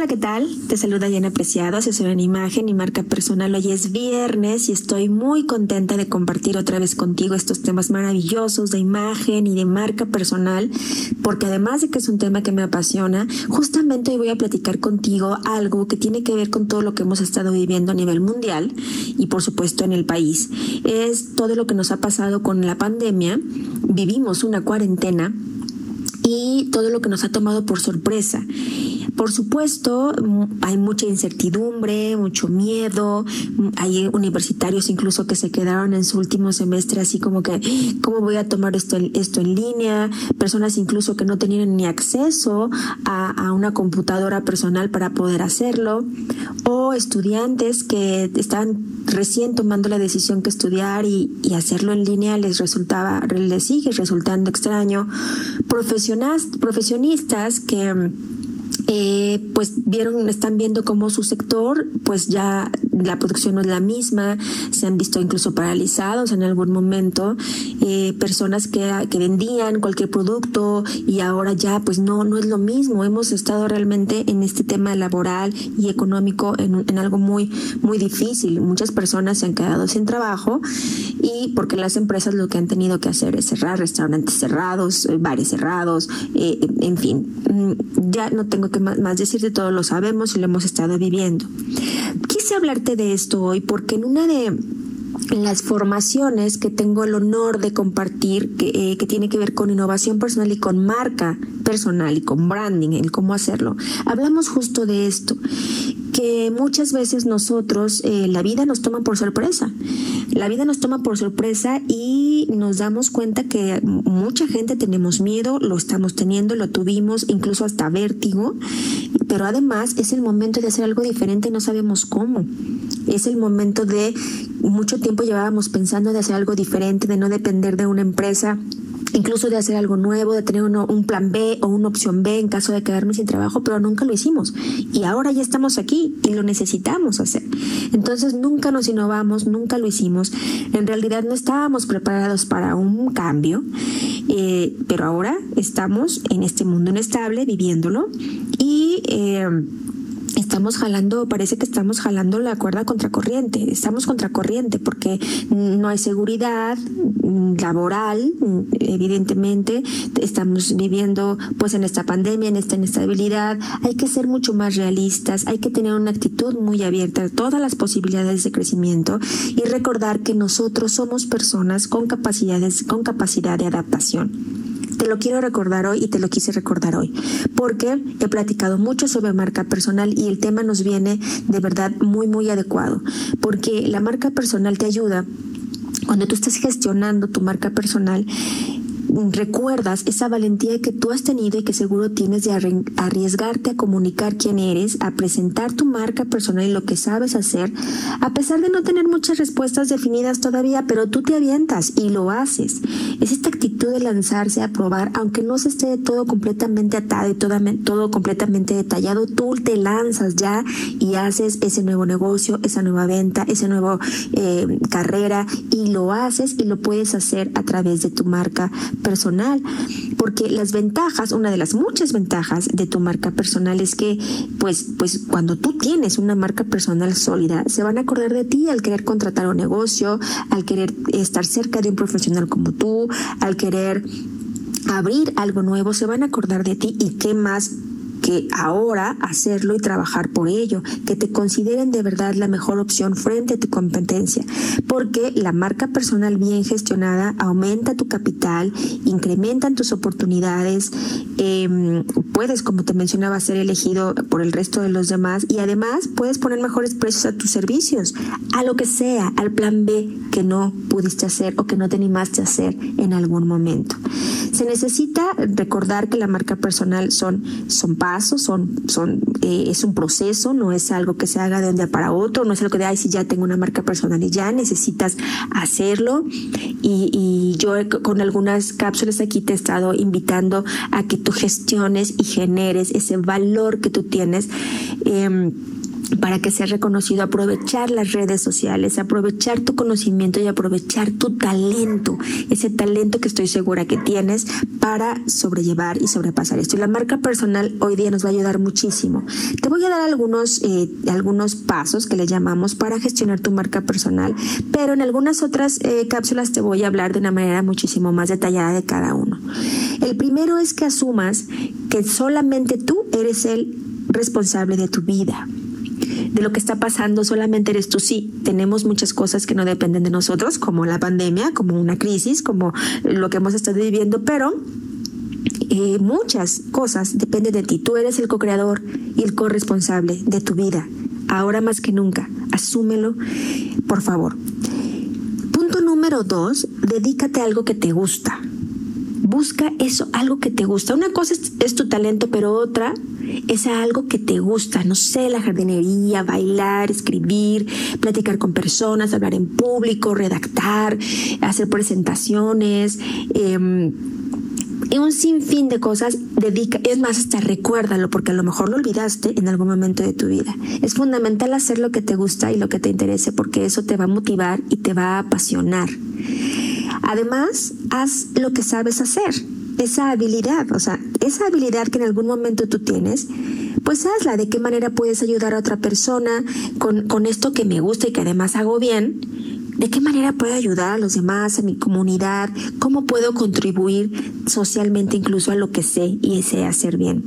Hola, ¿qué tal? Te saluda Diana Preciado, asesora en imagen y marca personal. Hoy es viernes y estoy muy contenta de compartir otra vez contigo estos temas maravillosos de imagen y de marca personal, porque además de que es un tema que me apasiona, justamente hoy voy a platicar contigo algo que tiene que ver con todo lo que hemos estado viviendo a nivel mundial y por supuesto en el país. Es todo lo que nos ha pasado con la pandemia. Vivimos una cuarentena y todo lo que nos ha tomado por sorpresa. Por supuesto, hay mucha incertidumbre, mucho miedo, hay universitarios incluso que se quedaron en su último semestre así como que, ¿cómo voy a tomar esto, esto en línea? Personas incluso que no tenían ni acceso a, una computadora personal para poder hacerlo, o estudiantes que están recién tomando la decisión que estudiar y, y hacerlo en línea les resultaba, les sigue resultando extraño. Profesionistas que eh, pues vieron, están viendo cómo su sector, pues ya la producción no es la misma, se han visto incluso paralizados en algún momento, eh, personas que, vendían cualquier producto y ahora ya pues no, no es lo mismo. Hemos estado realmente en este tema laboral y económico en, algo muy, muy difícil. Muchas personas se han quedado sin trabajo y porque las empresas lo que han tenido que hacer es cerrar restaurantes cerrados, eh, bares cerrados, en fin, mm, ya no tengo que más, decirte, todo lo sabemos y lo hemos estado viviendo. Quise hablarte de esto hoy porque en una de las formaciones que tengo el honor de compartir, que, eh, que, tiene que ver con innovación personal y con marca personal y con branding, el cómo hacerlo. Hablamos justo de esto que muchas veces nosotros, eh, la vida nos toma por sorpresa. La vida nos toma por sorpresa y nos damos cuenta que mucha gente tenemos miedo, lo estamos teniendo, lo tuvimos, incluso hasta vértigo, pero además es el momento de hacer algo diferente y no sabemos cómo. Es el momento de, mucho tiempo llevábamos pensando de hacer algo diferente, de no depender de una empresa incluso de hacer algo nuevo, de tener un plan B o una opción B en caso de quedarme sin trabajo, pero nunca lo hicimos. Y ahora ya estamos aquí y lo necesitamos hacer. Entonces nunca nos innovamos, nunca lo hicimos. En realidad no estábamos preparados para un cambio, eh, pero ahora estamos en este mundo inestable, viviéndolo y... Eh, estamos jalando, parece que estamos jalando la cuerda contracorriente, estamos contracorriente porque no hay seguridad laboral, evidentemente, estamos viviendo pues en esta pandemia, en esta inestabilidad, hay que ser mucho más realistas, hay que tener una actitud muy abierta a todas las posibilidades de crecimiento y recordar que nosotros somos personas con capacidades, con capacidad de adaptación. Lo quiero recordar hoy y te lo quise recordar hoy, porque he platicado mucho sobre marca personal y el tema nos viene de verdad muy, muy adecuado, porque la marca personal te ayuda cuando tú estás gestionando tu marca personal recuerdas esa valentía que tú has tenido y que seguro tienes de arriesgarte a comunicar quién eres, a presentar tu marca personal y lo que sabes hacer, a pesar de no tener muchas respuestas definidas todavía, pero tú te avientas y lo haces. Es esta actitud de lanzarse a probar, aunque no se esté todo completamente atado y todo, completamente detallado, tú te lanzas ya y haces ese nuevo negocio, esa nueva venta, esa nueva eh, carrera y lo haces y lo puedes hacer a través de tu marca personal, porque las ventajas, una de las muchas ventajas de tu marca personal es que, pues, pues cuando tú tienes una marca personal sólida, se van a acordar de ti al querer contratar un negocio, al querer estar cerca de un profesional como tú, al querer abrir algo nuevo, se van a acordar de ti y qué más ahora hacerlo y trabajar por ello, que te consideren de verdad la mejor opción frente a tu competencia, porque la marca personal bien gestionada aumenta tu capital, incrementan tus oportunidades, em, puedes, como te mencionaba, ser elegido por el resto de los demás y además puedes poner mejores precios a tus servicios, a lo que sea, al plan B que no pudiste hacer o que no te animaste hacer en algún momento. Se necesita recordar que la marca personal son, son pasos, son, son, eh, es un proceso, no es algo que se haga de un día para otro, no es algo que de, ay, si ya tengo una marca personal y ya necesitas hacerlo. Y, y yo con algunas cápsulas aquí te he estado invitando a que tú gestiones y generes ese valor que tú tienes. Eh, para que seas reconocido, aprovechar las redes sociales, aprovechar tu conocimiento y aprovechar tu talento, ese talento que estoy segura que tienes para sobrellevar y sobrepasar esto. Y la marca personal hoy día nos va a ayudar muchísimo. Te voy a dar algunos, eh, algunos pasos que le llamamos para gestionar tu marca personal, pero en algunas otras eh, cápsulas te voy a hablar de una manera muchísimo más detallada de cada uno. El primero es que asumas que solamente tú eres el responsable de tu vida de lo que está pasando solamente eres tú. Sí, tenemos muchas cosas que no dependen de nosotros, como la pandemia, como una crisis, como lo que hemos estado viviendo, pero eh, muchas cosas dependen de ti. Tú eres el co-creador y el corresponsable de tu vida. Ahora más que nunca, asúmelo, por favor. Punto número dos, dedícate a algo que te gusta. Busca eso, algo que te gusta. Una cosa es tu talento, pero otra es algo que te gusta, no sé, la jardinería, bailar, escribir, platicar con personas, hablar en público, redactar, hacer presentaciones. Eh, y un sinfín de cosas, dedica, es más, hasta recuérdalo, porque a lo mejor lo olvidaste en algún momento de tu vida. Es fundamental hacer lo que te gusta y lo que te interese, porque eso te va a motivar y te va a apasionar. Además, haz lo que sabes hacer esa habilidad, o sea, esa habilidad que en algún momento tú tienes, pues hazla, de qué manera puedes ayudar a otra persona con, con esto que me gusta y que además hago bien, de qué manera puedo ayudar a los demás, a mi comunidad, cómo puedo contribuir socialmente incluso a lo que sé y sé hacer bien.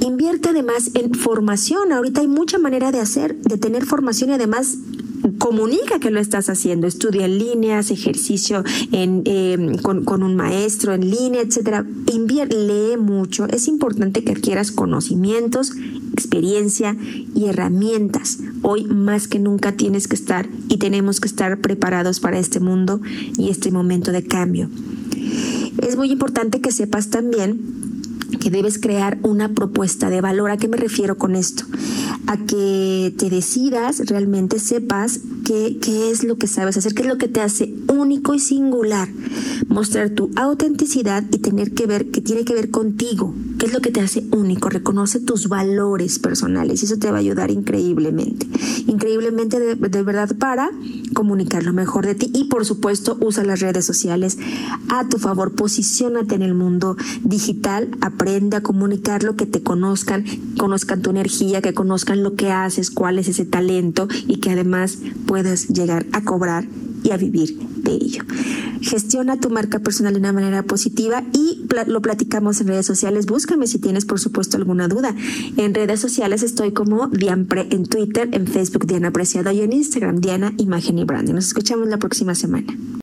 Invierte además en formación. Ahorita hay mucha manera de hacer, de tener formación y además comunica que lo estás haciendo, estudia en línea, haz ejercicio em, con, un maestro en línea, etcétera. Invierte, lee mucho. Es importante que adquieras conocimientos, experiencia y herramientas. Hoy más que nunca tienes que estar y tenemos que estar preparados para este mundo y este momento de cambio. Es muy importante que sepas también que debes crear una propuesta de valor. ¿A qué me refiero con esto? A que te decidas, realmente sepas qué, qué es lo que sabes hacer, qué es lo que te hace único y singular. Mostrar tu autenticidad y tener que ver, que tiene que ver contigo, qué es lo que te hace único. Reconoce tus valores personales y eso te va a ayudar increíblemente. Increíblemente de, verdad para comunicar lo mejor de ti y por supuesto usa las redes sociales a tu favor. Posiciónate en el mundo digital, aprende a comunicarlo, que te conozcan, conozcan tu energía, que conozcan lo que haces, cuál es ese talento y que además puedas llegar a cobrar y a vivir de ello. Gestiona tu marca personal de una manera positiva y lo platicamos en redes sociales. Búscame si tienes, por supuesto, alguna duda. En redes sociales estoy como Dianpre en Twitter, en Facebook Diana Apreciado y en Instagram Diana Imagen y Branding. Nos escuchamos la próxima semana.